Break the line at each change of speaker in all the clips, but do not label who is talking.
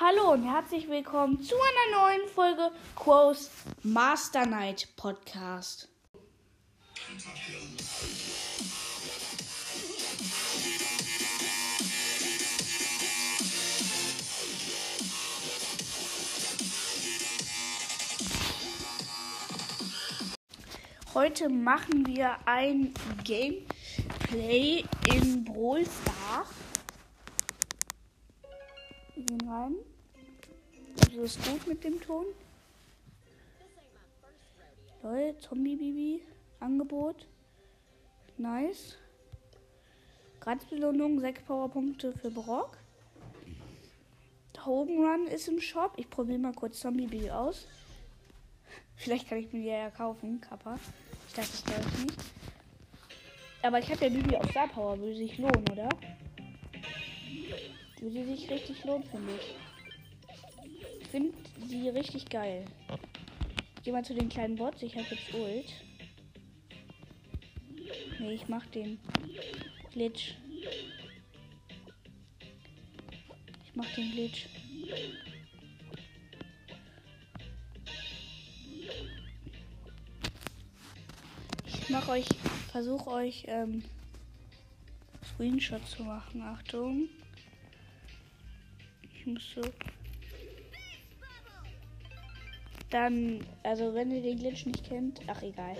Hallo und herzlich willkommen zu einer neuen Folge Quos Master Night Podcast. Heute machen wir ein Gameplay in Brawl Stars. Wir gehen rein. Also ist gut mit dem Ton. Leute, Zombie-Bibi. Angebot. Nice. Gratisbelohnung, 6 Powerpunkte für Brock. Hogan Run ist im Shop. Ich probiere mal kurz Zombie-Bibi aus. Vielleicht kann ich mir die ja kaufen, Kappa. Ich dachte, das glaube ich nicht. Aber ich habe ja Bibi auf Star Power. Würde sich lohnen, oder? Würde sich richtig lohnen, finde ich. Ich finde sie richtig geil. Gehe mal zu den kleinen Bots. Ich habe jetzt Ult. Nee, ich mach den Glitch. Ich mach den Glitch. Ich mach euch, versuche euch ähm, Screenshot zu machen. Achtung. Ich muss so. Dann, also wenn ihr den Glitch nicht kennt, ach egal.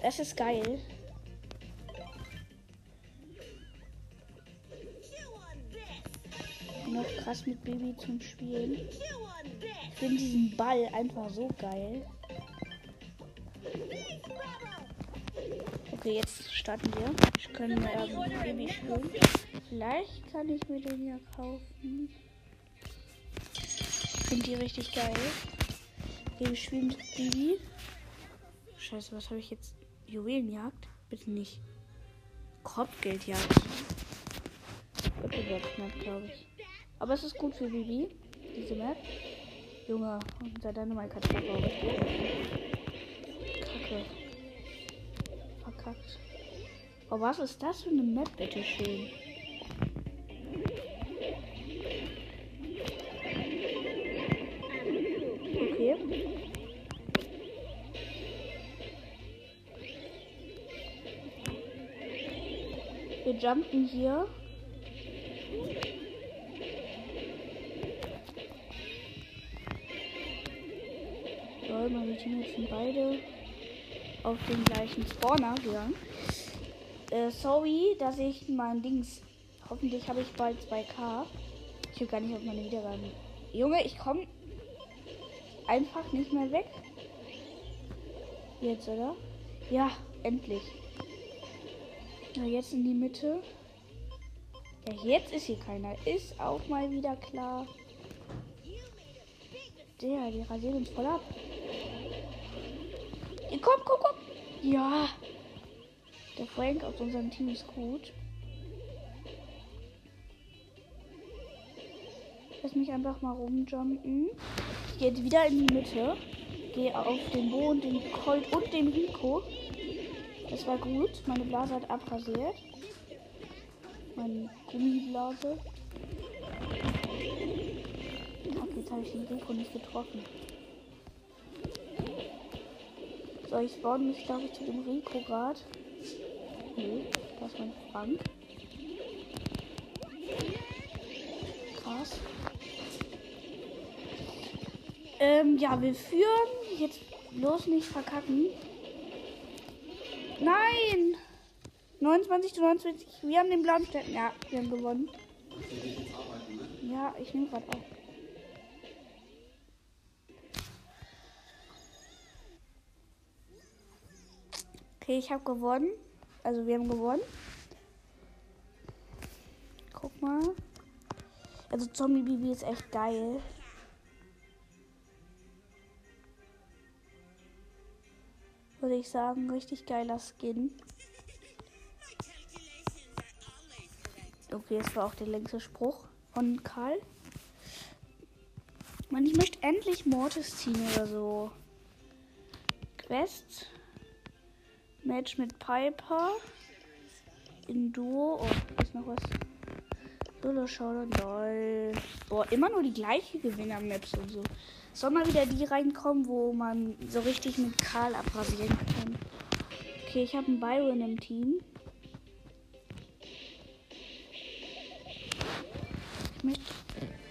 Das ist geil. Noch krass mit Baby zum Spielen. Ich finde diesen Ball einfach so geil. Okay, jetzt starten wir. Ich ja mit Baby spielen. Vielleicht kann ich mir den ja kaufen. Ich finde die richtig geil. Wir spielen mit Baby. Scheiße, was habe ich jetzt? Juwelenjagd? Bitte nicht. Kopfgeldjagd. Okay, knapp, glaube ich. Aber es ist gut für Bibi, diese Map. Junge, unser Dynamite hat auch richtig. Verkackt. Oh, was ist das für eine Map, bitte schön? Okay. Wir jumpen hier. Lol, meine Teammates sind beide auf den gleichen Spawner gegangen. Äh, sorry, dass ich mein Dings. Hoffentlich habe ich bald 2K. Ich will gar nicht auf meine Wiedergaben. Junge, ich komme einfach nicht mehr weg. Jetzt, oder? Ja, endlich. Na, jetzt in die Mitte. Ja, jetzt ist hier keiner. Ist auch mal wieder klar. Der, die rasieren uns voll ab. Komm, komm, komm. Ja. Der Frank aus unserem Team ist gut. Lass mich einfach mal rumjumpen. Ich gehe wieder in die Mitte. Gehe auf den Bo und den Colt und den Rico. Das war gut. Meine Blase hat abrasiert. Meine Gummiblase. Okay, jetzt habe ich den Rico nicht getroffen. So, ich spawn mich, glaube ich, zu dem Rico gerade. Nee, das ist mein Frank. Krass. Ähm, ja, wir führen. Jetzt bloß nicht verkacken. Nein! 29 zu 29. Wir haben den blauen Stern. Ja, wir haben gewonnen. Ja, ich nehme gerade auf. Okay, ich habe gewonnen. Also wir haben gewonnen. Guck mal. Also Zombie Bibi ist echt geil. Würde ich sagen, richtig geiler Skin. Okay, es war auch der längste Spruch von Karl. Mann, ich möchte endlich Mortis ziehen oder so. Quest. Match mit Piper. In Duo. Oh, ist noch was. Solo Showdown, lol. Boah, immer nur die gleiche Gewinner-Maps und so. Soll mal wieder die reinkommen, wo man so richtig mit Karl abrasieren kann. Okay, ich habe einen Byron im Team. Ich möchte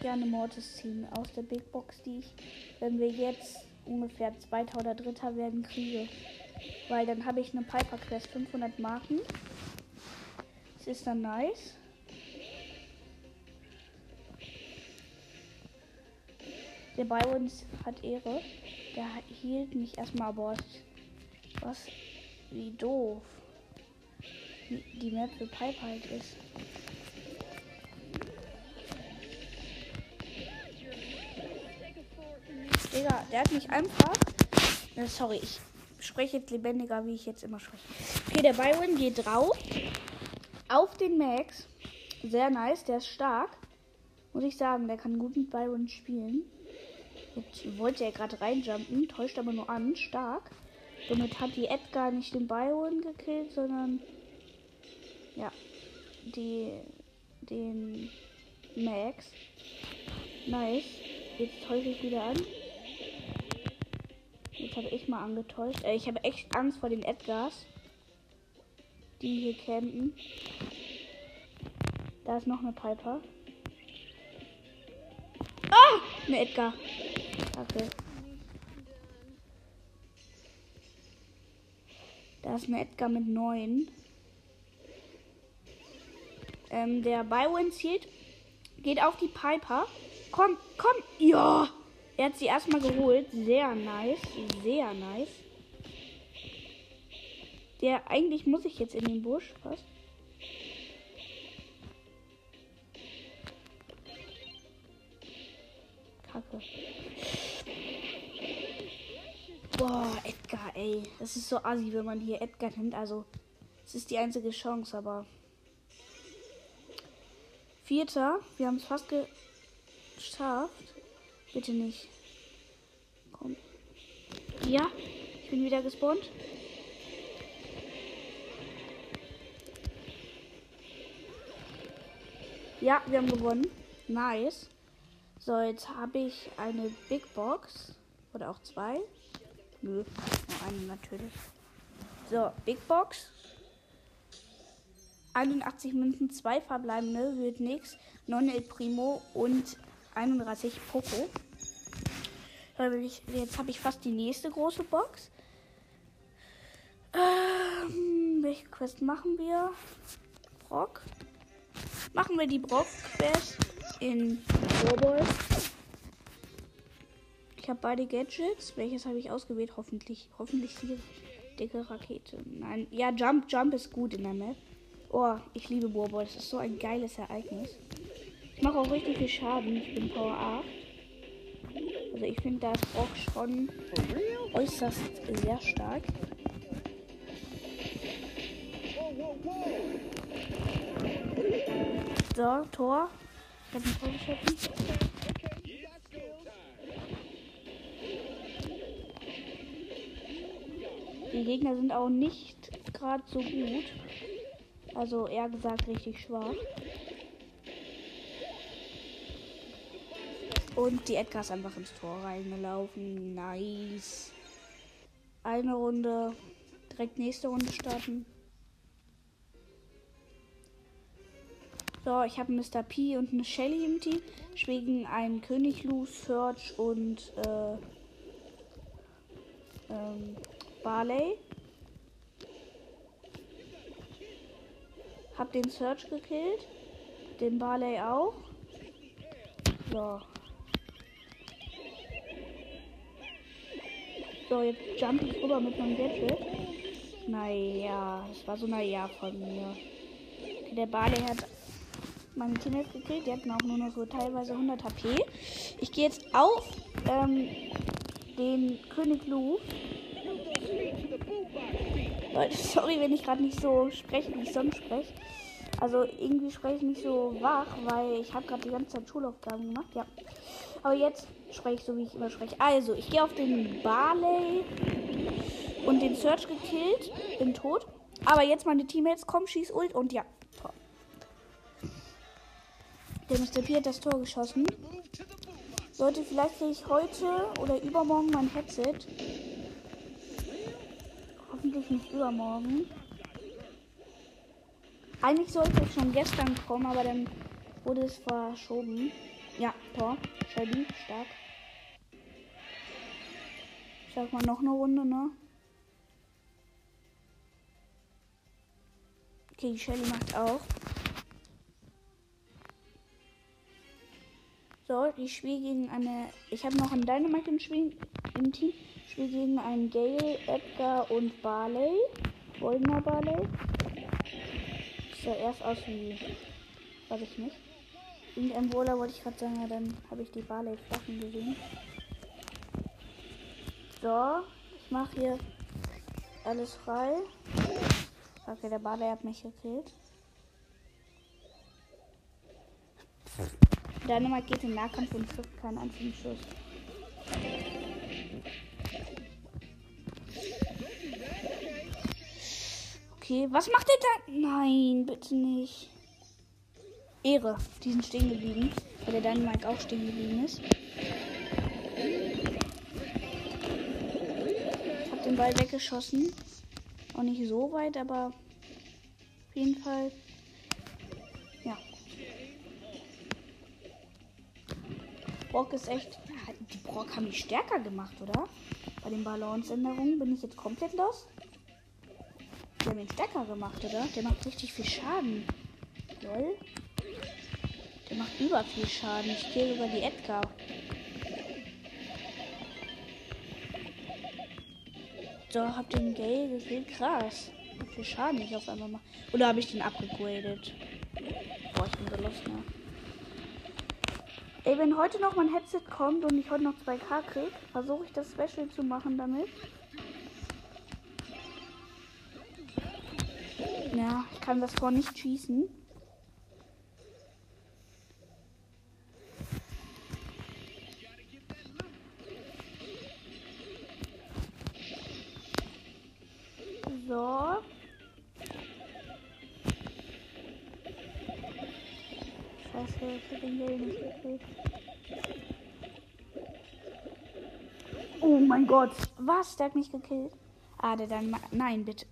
gerne Mortis ziehen aus der Big Box, die ich, wenn wir jetzt ungefähr Zweiter oder Dritter werden, kriege. Weil dann habe ich eine Piper Quest 500 Marken. Das ist dann nice. Der bei uns hat Ehre. Der hielt mich erstmal, aber was? Wie doof. Die Map für Pipe halt ist. Digga, der hat mich einfach. Äh, sorry, ich spreche jetzt lebendiger, wie ich jetzt immer spreche. Okay, der Byron geht drauf. Auf den Max. Sehr nice, der ist stark. Muss ich sagen, der kann gut mit Byron spielen. Jetzt wollte er gerade reinjumpen, täuscht aber nur an, stark. Somit hat die Edgar nicht den Byron gekillt, sondern ja, die, den Max. Nice. Jetzt täusche ich wieder an. Jetzt habe ich mal angetäuscht. Äh, ich habe echt Angst vor den Edgars, die hier campen. Da ist noch eine Piper. Ah! Eine Edgar. Okay. Da ist ein Edgar mit 9. Ähm, der Byron zielt. Geht auf die Piper. Komm, komm. Ja. Er hat sie erstmal geholt. Sehr nice. Sehr nice. Der, eigentlich muss ich jetzt in den Busch. Was? Kacke. Boah, Edgar, ey. Das ist so assi, wenn man hier Edgar nimmt. Also, es ist die einzige Chance, aber. Vierter. Wir haben es fast geschafft. Bitte nicht. Komm. Ja, ich bin wieder gespawnt. Ja, wir haben gewonnen. Nice. So, jetzt habe ich eine Big Box. Oder auch zwei. Nö, nur eine natürlich. So, Big Box. 81 Münzen, 2 verbleibende, wird nix. 9 El Primo und 31 Poco. Jetzt habe ich fast die nächste große Box. Ähm, welche Quest machen wir? Brock. Machen wir die Brock-Quest in Warballs. Ich habe beide Gadgets. Welches habe ich ausgewählt? Hoffentlich. Hoffentlich die dicke Rakete. Nein. Ja, Jump, Jump ist gut in der Map. Oh, ich liebe Warboy. Das ist so ein geiles Ereignis. Ich mache auch richtig viel Schaden. Ich bin Power 8. Also ich finde das auch schon äußerst sehr stark. So, Tor. Ich habe ein Tor. Die Gegner sind auch nicht gerade so gut. Also eher gesagt richtig schwach. Und die Edgar ist einfach ins Tor reingelaufen. Nice. Eine Runde. Direkt nächste Runde starten. So, ich habe Mr. P und eine Shelly im Team. Schwegen einen König Lu, Search und äh, ähm, Barley. Hab den Search gekillt. Den Barley auch. So. So, jetzt jump ich rüber mit meinem Gadget. Naja, das war so naja von mir. Okay, der Barley hat meine Teammates gekillt. Die hatten auch nur noch so teilweise 100 HP. Ich gehe jetzt auf ähm, den König Lu. Leute, sorry, wenn ich gerade nicht so spreche, wie ich sonst spreche. Also irgendwie spreche ich nicht so wach, weil ich habe gerade die ganze Zeit Schulaufgaben gemacht. Ja. Aber jetzt spreche ich so, wie ich immer spreche. Also, ich gehe auf den Barley und den Search gekillt. Bin tot. Aber jetzt meine Teammates kommen, schieß Ult und ja. Der Mr. P hat das Tor geschossen. Leute, vielleicht kriege ich heute oder übermorgen mein Headset. Hoffentlich nicht übermorgen. Eigentlich sollte es schon gestern kommen, aber dann wurde es verschoben. Ja, Tor. Shelby, stark. Ich sag mal noch eine Runde, ne? Okay, die Shelly macht auch. So, ich spiele gegen eine. Ich habe noch einen Dynamite im, Spiel, im Team. Ich spiele gegen einen Gale, Edgar und Barley. Goldener Barley. Sah erst aus wie. Weiß ich nicht. Irgendein Brawler wollte ich gerade sagen, ja, dann habe ich die Barley Flaschen gesehen. So, ich mache hier alles frei. Okay, der Barley hat mich gekillt. Dynamite geht im Nahkampf und trifft keinen einzigen Schuss. Okay, was macht der da? Nein, bitte nicht. Ehre, die sind stehen geblieben, weil der Dynamite auch stehen geblieben ist. Ich habe den Ball weggeschossen. Auch nicht so weit, aber auf jeden Fall Brock ist echt. Die Brock haben mich stärker gemacht, oder? Bei den Balanceänderungen bin ich jetzt komplett los. Die haben ihn stärker gemacht, oder? Der macht richtig viel Schaden. Lol. Der macht über viel Schaden. Ich gehe sogar die Edgar. So, hab den Gay gesehen. Krass. Wie viel Schaden ich auf einmal mache. Oder habe ich den abgegradet? Boah, ich bin so ne? Ey, wenn heute noch mein Headset kommt und ich heute noch 2K krieg, versuche ich das Special zu machen damit. Ja, ich kann das vor nicht schießen. So. Scheiße, ich hab den Geld nicht gekriegt. Oh mein Gott. Was? Der hat mich gekillt. Ah, der dann. Nein, bitte.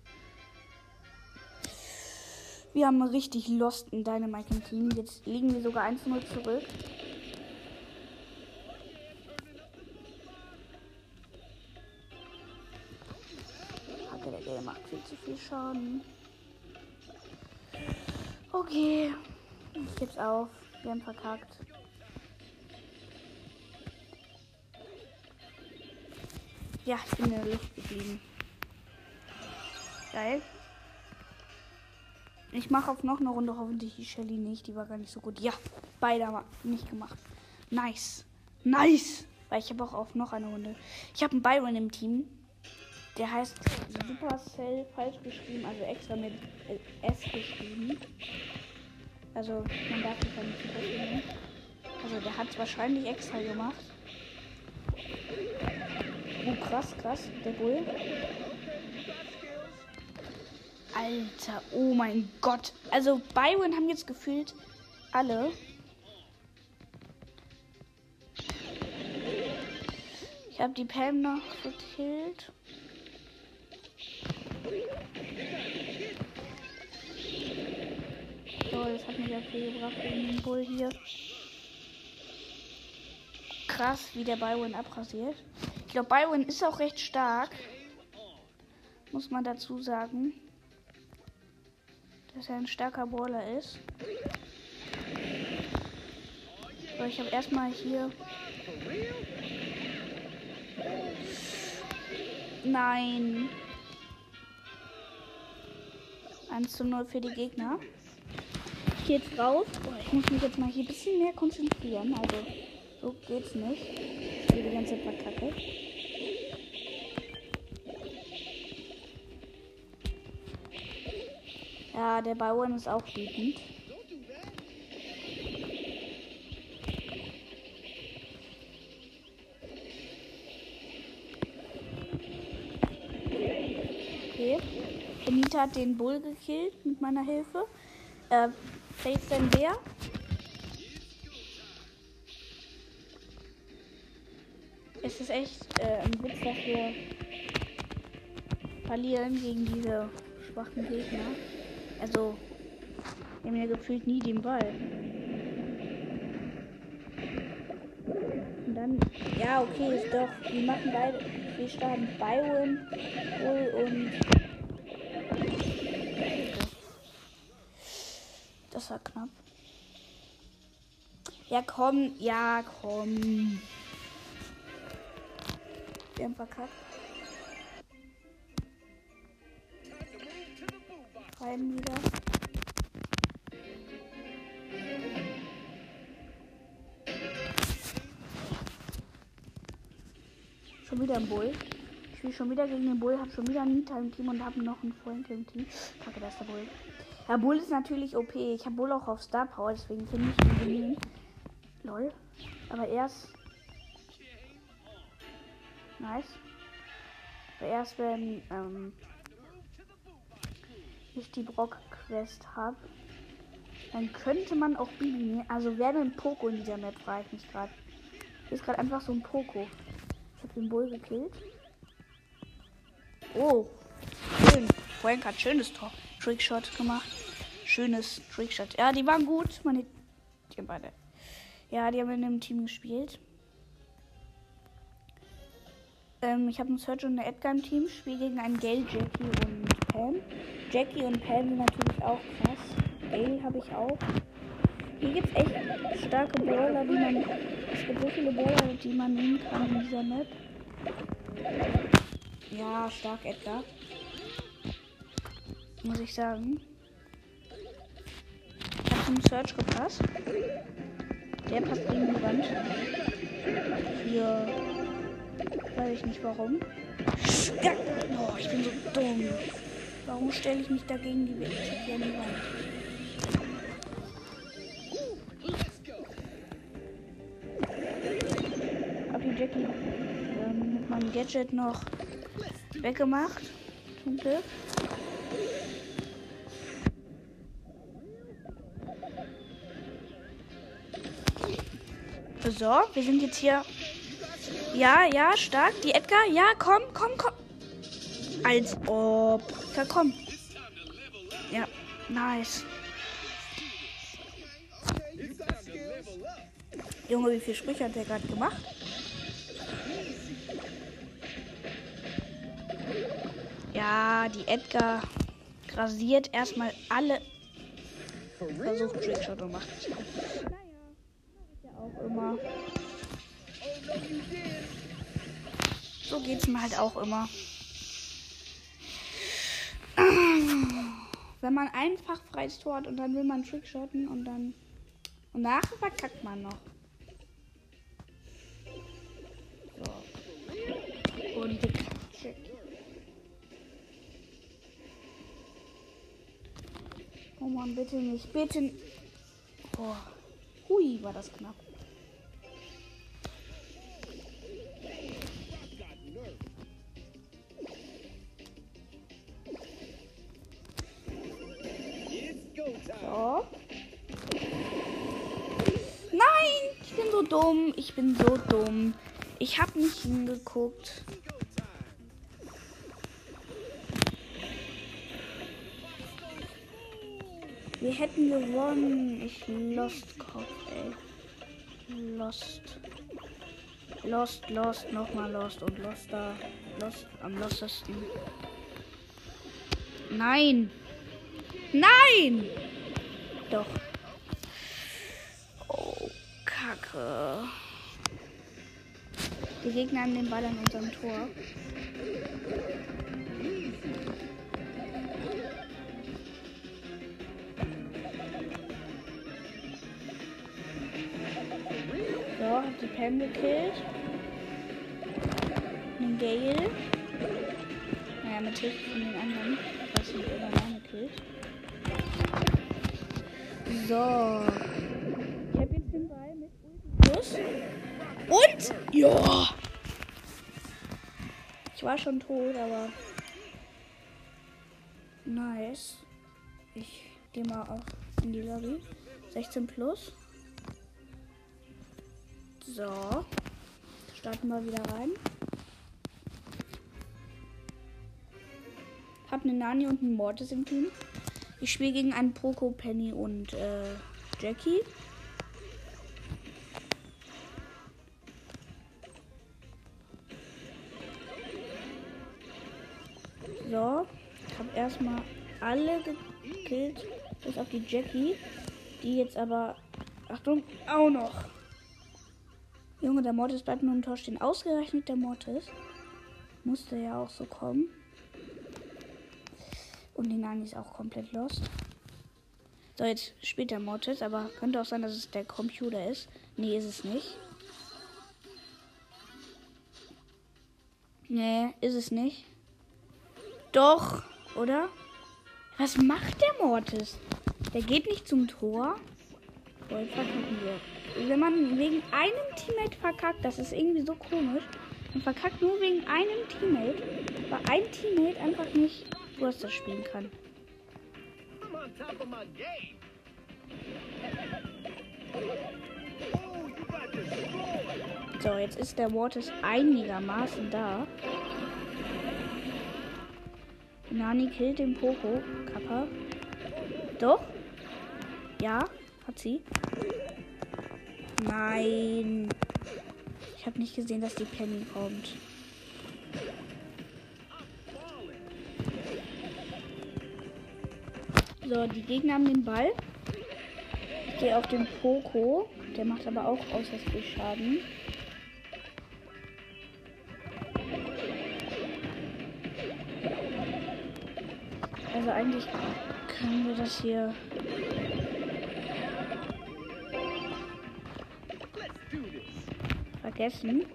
Wir haben richtig Lost in Dynamite im Team. Jetzt liegen wir sogar 1-0 zurück. Viel zu viel Schaden. Okay. Ich geb's auf. Wir haben verkackt. Ja, ich bin in der Luft geblieben. Geil. Ich mache auf noch eine Runde hoffentlich die Shelly nicht. Die war gar nicht so gut. Ja, beide haben nicht gemacht. Nice. Nice. Weil ich habe auch auf noch eine Runde. Ich habe einen Byron im Team. Der heißt Supercell falsch geschrieben, also extra mit S geschrieben. Also man darf es ja nicht verstehen. Also der hat es wahrscheinlich extra gemacht. Oh krass, krass, der Bull. Alter, oh mein Gott. Also Byron haben jetzt gefühlt alle. Ich habe die Pam noch gekillt. So, das hat mir sehr viel gebracht in den Bull hier. Krass, wie der Byron abrasiert. Ich glaube, Byron ist auch recht stark. Muss man dazu sagen. Dass er ein starker Brawler ist. So, ich habe erstmal hier. Nein. 1 zu 0 für die Gegner jetzt raus. Ich muss mich jetzt mal hier ein bisschen mehr konzentrieren. Also, so geht's nicht. Ich spiele die ganze Zeit Kacke. Ja, der Bauern ist auch wütend. Okay. Anita hat den Bull gekillt mit meiner Hilfe. Äh, Safe denn der? Es ist echt äh, ein Witz, dass wir verlieren gegen diese schwachen Gegner. Also, wir haben ja gefühlt nie den Ball. Und dann, ja, okay, ist doch, wir machen beide, wir starten Byron, Bull und Das war knapp. Ja, komm, ja, komm. Wir haben verkackt. Rein wieder. Schon wieder ein Bull. Ich spiele schon wieder gegen den Bull, habe schon wieder ein Nita im Team und habe noch einen Frank im Team. Kacke, da ist der Bull. Ja, Bull ist natürlich OP. Ich habe Bull auch auf Star Power, deswegen finde ich ihn. Lol. Aber erst. Nice. Aber erst wenn ähm, ich die Brock-Quest habe, dann könnte man auch Bibi nehmen. Also wer ein Poko in dieser Map, frage ich mich gerade. Hier ist gerade einfach so ein Poko. Ich habe den Bull gekillt. Oh, schön. Frank hat schönes Tor. Trickshot gemacht. Schönes Trickshot. Ja, die waren gut. Meine, die haben beide. Ja, die haben in einem Team gespielt. Ähm, ich habe einen Search und eine Edgar im Team. Spiele gegen einen Gale, Jackie und Pam. Jackie und Pam sind natürlich auch krass. Gale habe ich auch. Hier gibt es echt starke Brawler, die man. Es gibt so viele Brawler, die man nehmen kann in dieser Map. Ja, stark Edgar. Muss ich sagen. Ich habe zum Search gepasst. Der passt gegen die Wand. Für. Weiß ich nicht warum. Oh, ich bin so dumm. Warum stelle ich mich dagegen die, gegen die Wand? Jackie ähm, mit meinem Gadget noch weggemacht. Zum Glück. So, wir sind jetzt hier. Ja, ja, stark. Die Edgar. Ja, komm, komm, komm. Als ob. Ja, komm. Ja, nice. Junge, wie viel Sprüche hat der gerade gemacht? Ja, die Edgar rasiert erstmal alle. Versucht Trickshot und macht es. Naja, ist ja auch immer. So geht's mir halt auch immer. Wenn man einfach freies Tor hat und dann will man Trickshotten und dann. Und nachher verkackt man noch. So. Und check. Oh Mann, bitte nicht. Bitte. Oh. Hui, war das knapp. Nein, ich bin so dumm. Ich bin so dumm. Ich habe nicht hingeguckt. Wir hätten gewonnen. Ich lost Kopf, ey. Lost. Lost, lost, nochmal lost und lost da. Lost am lostesten. Nein. Nein! Doch. Oh, Kacke. Die Gegner haben den Ball an unserem Tor. So, hat die Pam gekillt. Den Gale. Naja, mit Hilfe von den anderen. So. Ich habe jetzt den Ball mit Plus. Und? Ja. Ich war schon tot, aber. Nice. Ich gehe mal auch in die Lobby. 16 plus. So. Starten wir wieder rein. Hab eine Nani und einen Mortis im Team. Ich spiele gegen einen Poco, Penny und äh, Jackie. So, ich habe erstmal alle gekillt, bis auf die Jackie, die jetzt aber, Achtung, auch noch. Junge, der Mortis bleibt nur im Tor stehen. Ausgerechnet der Mortis. Musste ja auch so kommen. Und die Nani ist auch komplett lost. So, jetzt spielt der Mortis, aber könnte auch sein, dass es der Computer ist. Nee, ist es nicht. Nee, ist es nicht. Doch, oder? Was macht der Mortis? Der geht nicht zum Tor. Jetzt verkacken wir. Wenn man wegen einem Teammate verkackt, das ist irgendwie so komisch. Man verkackt nur wegen einem Teammate, weil ein Teammate einfach nicht Burster spielen kann. So, jetzt ist der Mortis einigermaßen da. Nani killt den Poco. Kappa. Doch? Ja, hat sie. Nein. Ich habe nicht gesehen, dass die Penny kommt. So, die Gegner haben den Ball. Ich gehe auf den Poco. Der macht aber auch äußerst viel Schaden. Also eigentlich können wir das hier vergessen,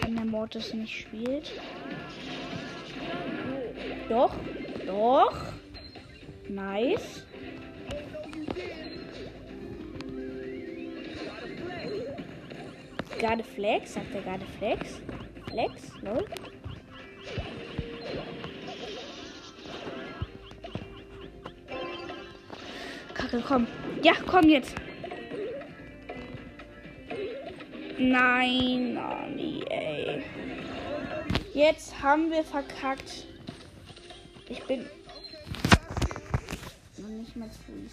wenn der Mortis nicht spielt. Doch, doch. Nice. Gerade Flex, sagt er gerade Flex? Flex, lol. Kacke, komm. Ja, komm jetzt. Nein, Nani, ey. Jetzt haben wir verkackt. Ich bin mal zu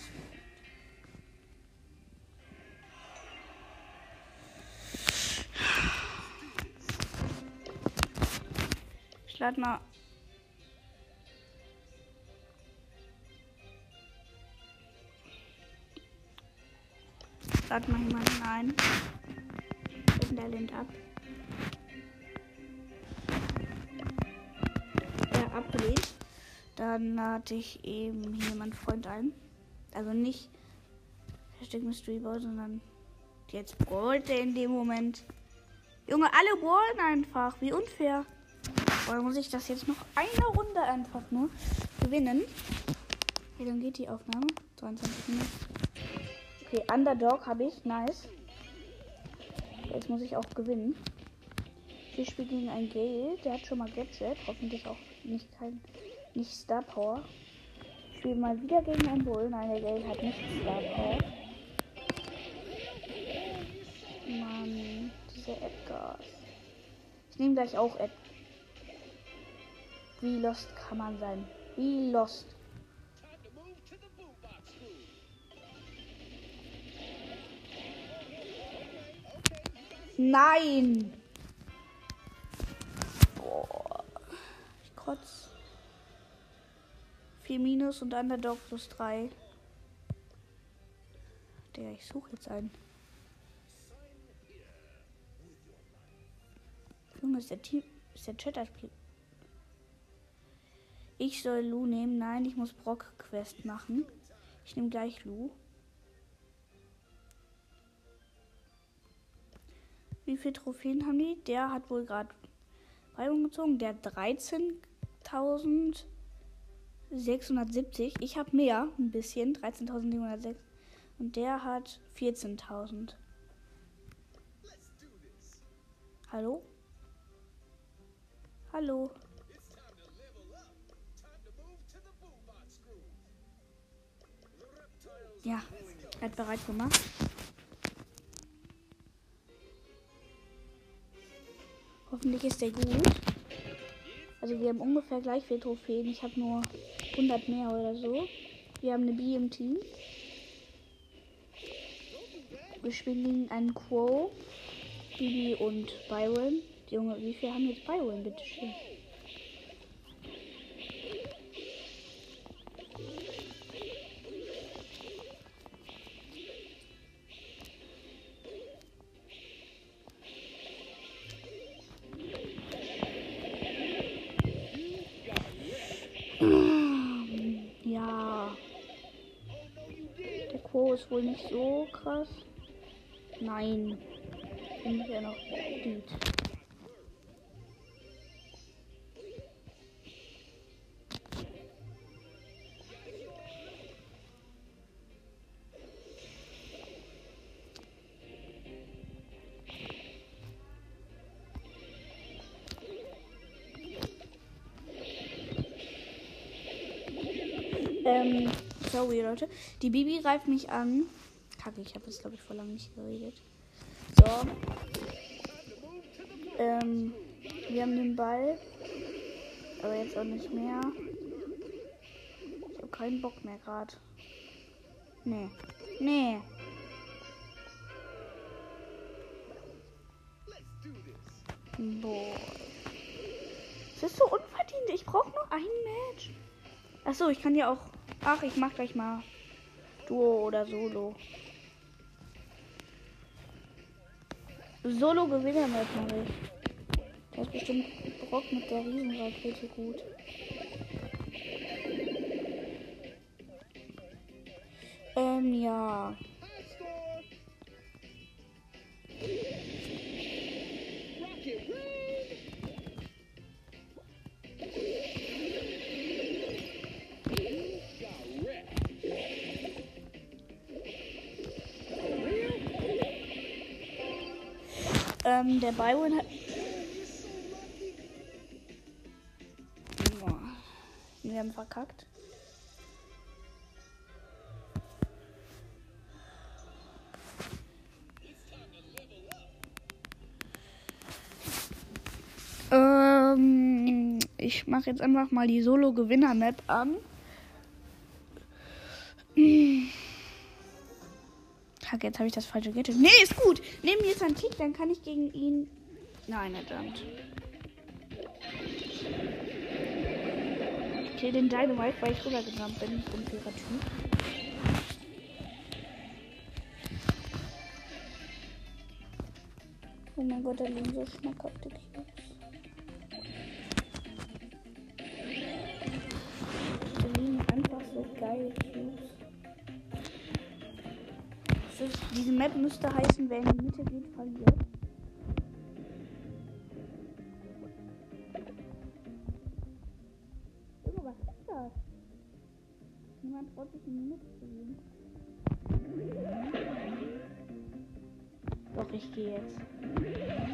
Ich lade mal lade mal jemanden ein. Und der lehnt ab. Er ablehnt. Dann lade ich eben hier meinen Freund ein. Also nicht Hashtag Mystery Ball, sondern jetzt wollte in dem Moment. Junge, alle wollen einfach. Wie unfair. Oder muss ich das jetzt noch eine Runde einfach nur gewinnen? Okay, dann geht die Aufnahme. 22 Minuten. Okay, Underdog habe ich. Nice. Jetzt muss ich auch gewinnen. Wir spielen gegen ein Gale. Der hat schon mal Gadget. Hoffentlich auch nicht kein nicht Star Power. Ich spiele mal wieder gegen einen Bull. Nein, der Gale hat nicht Star Power. Mann, diese Edgars. Ich nehme gleich auch Ed. Wie lost kann man sein? Wie lost? Nein! Boah. Ich kotz minus und Underdog plus 3. Der, ich suche jetzt einen. Junge, ist der Team. Ist der Chat Ich soll Lu nehmen. Nein, ich muss Brock Quest machen. Ich nehme gleich Lu. Wie viele Trophäen haben die? Der hat wohl gerade bei gezogen. Der 13.000. 670. Ich habe mehr, ein bisschen, 13.706. Und der hat 14.000. Hallo? Hallo? Ja, er hat bereit gemacht. Hoffentlich ist der gut. Also wir haben ungefähr gleich viel Trophäen. Ich habe nur 100 mehr oder so. Wir haben eine B im Team. Wir spielen gegen einen Quo, Bibi und Byron. Junge, wie viel haben jetzt Byron, bitteschön? Ja. Ist wohl nicht so krass. Nein. Bin ich ja noch gut. Ähm, sorry Leute. Die Bibi greift mich an. Kacke, ich habe jetzt glaube ich vor langem nicht geredet. So. Ähm, wir haben den Ball. Aber jetzt auch nicht mehr. Ich habe keinen Bock mehr gerade. Nee. Nee. Boah. Das ist so unverdient. Ich brauche noch ein Match. Achso, ich kann ja auch. Ach, ich mach gleich mal Duo oder Solo. Solo Gewinner mache ich. Der ist bestimmt Brock mit der Riesenrakete gut. Ähm, ja. Ähm, der Byron hat. Wir haben verkackt. Ähm, ich mache jetzt einfach mal die Solo-Gewinner-Map an. Kacke, jetzt habe ich das falsche Gadget. Nee, ist gut. Nehmen wir jetzt einen Tick, dann kann ich gegen ihn. Nein, verdammt. Ich kill den Dynamite, weil ich rübergerannt bin. Bin Typ. Oh mein Gott, da liegen so schmackhafte Cubes. Da liegen einfach so geile Cubes. Ist, diese Map müsste heißen, wer in die Mitte geht, verliert. Junge, was ist das? Niemand traut sich in die Mitte zu gehen. Doch, ich gehe jetzt.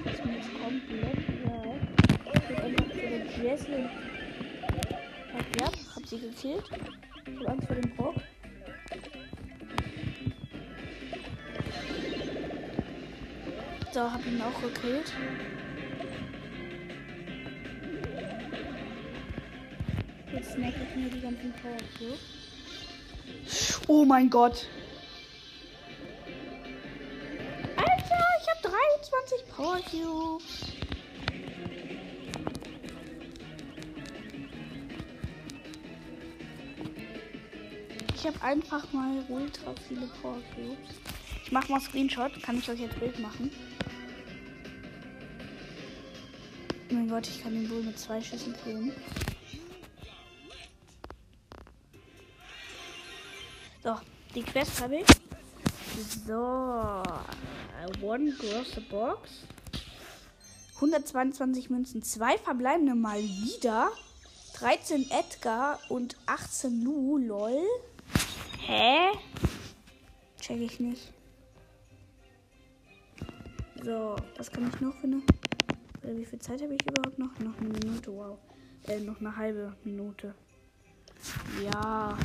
Das ist mir jetzt komplett egal. Ich bin einfach zu der Jessie. Ja, hab sie gekillt. Ich hab Angst vor dem Brock. So, hab ihn auch gekillt. Jetzt snack ich mir die ganzen Power. Oh mein Gott. Alter, ich habe 23 Power Cubes. Ich habe einfach mal ultra viele Power Cubes. Ich mache mal Screenshot. Kann ich euch jetzt Bild machen? Mein Gott, ich kann den wohl mit zwei Schüssen killen. So, die Quest habe ich. So, one gross the box. 122 Münzen, zwei verbleibende mal wieder. 13 Edgar und 18 Lu, lol. Hä? Check ich nicht. So, was kann ich noch eine. Äh, wie viel Zeit habe ich überhaupt noch? Noch eine Minute, wow. Äh, noch eine halbe Minute. Ja.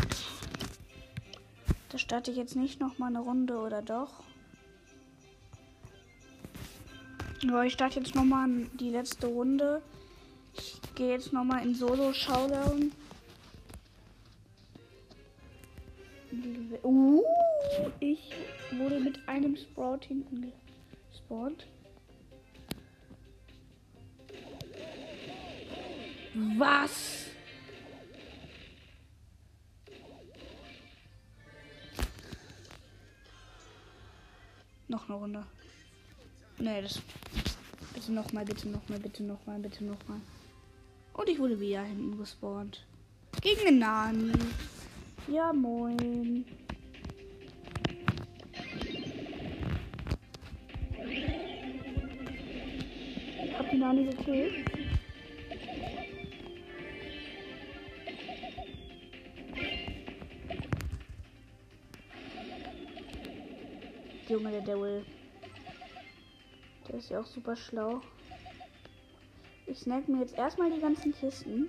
Da starte ich jetzt nicht noch mal eine Runde oder doch? Ja, ich starte jetzt nochmal die letzte Runde. Ich gehe jetzt nochmal in Solo-Showdown. Uh, ich wurde mit einem Sprout hinten gespawnt. Was? Noch eine Runde. Nee, das. Bitte nochmal, bitte nochmal, bitte nochmal, bitte nochmal. Und ich wurde wieder hinten gespawnt. Gegen den Nani. Ja, moin. Hab die Nani gekillt. Junge, der Devil. Der ist ja auch super schlau. Ich snack mir jetzt erstmal die ganzen Kisten.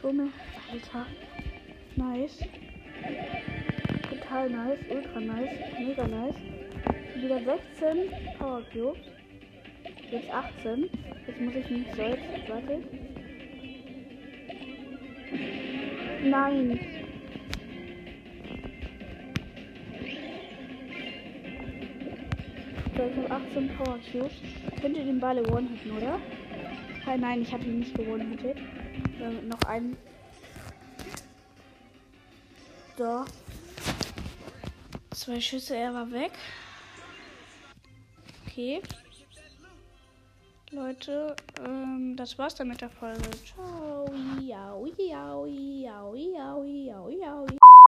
Junge, Alter. Nice. Total nice, ultra nice, mega nice. Wieder 16 Power Cubes. Jetzt 18. Jetzt muss ich nicht so jetzt. Warte. Nein. So, ich habe 18 Power Cubes. Könnt ihr den Ball one-hitten, oder? Nein, ich habe ihn nicht gewonnen-hittet. Damit noch einen. So. Zwei Schüsse, er war weg. Okay. Leute, ähm, das war's dann mit der Folge. Ciao.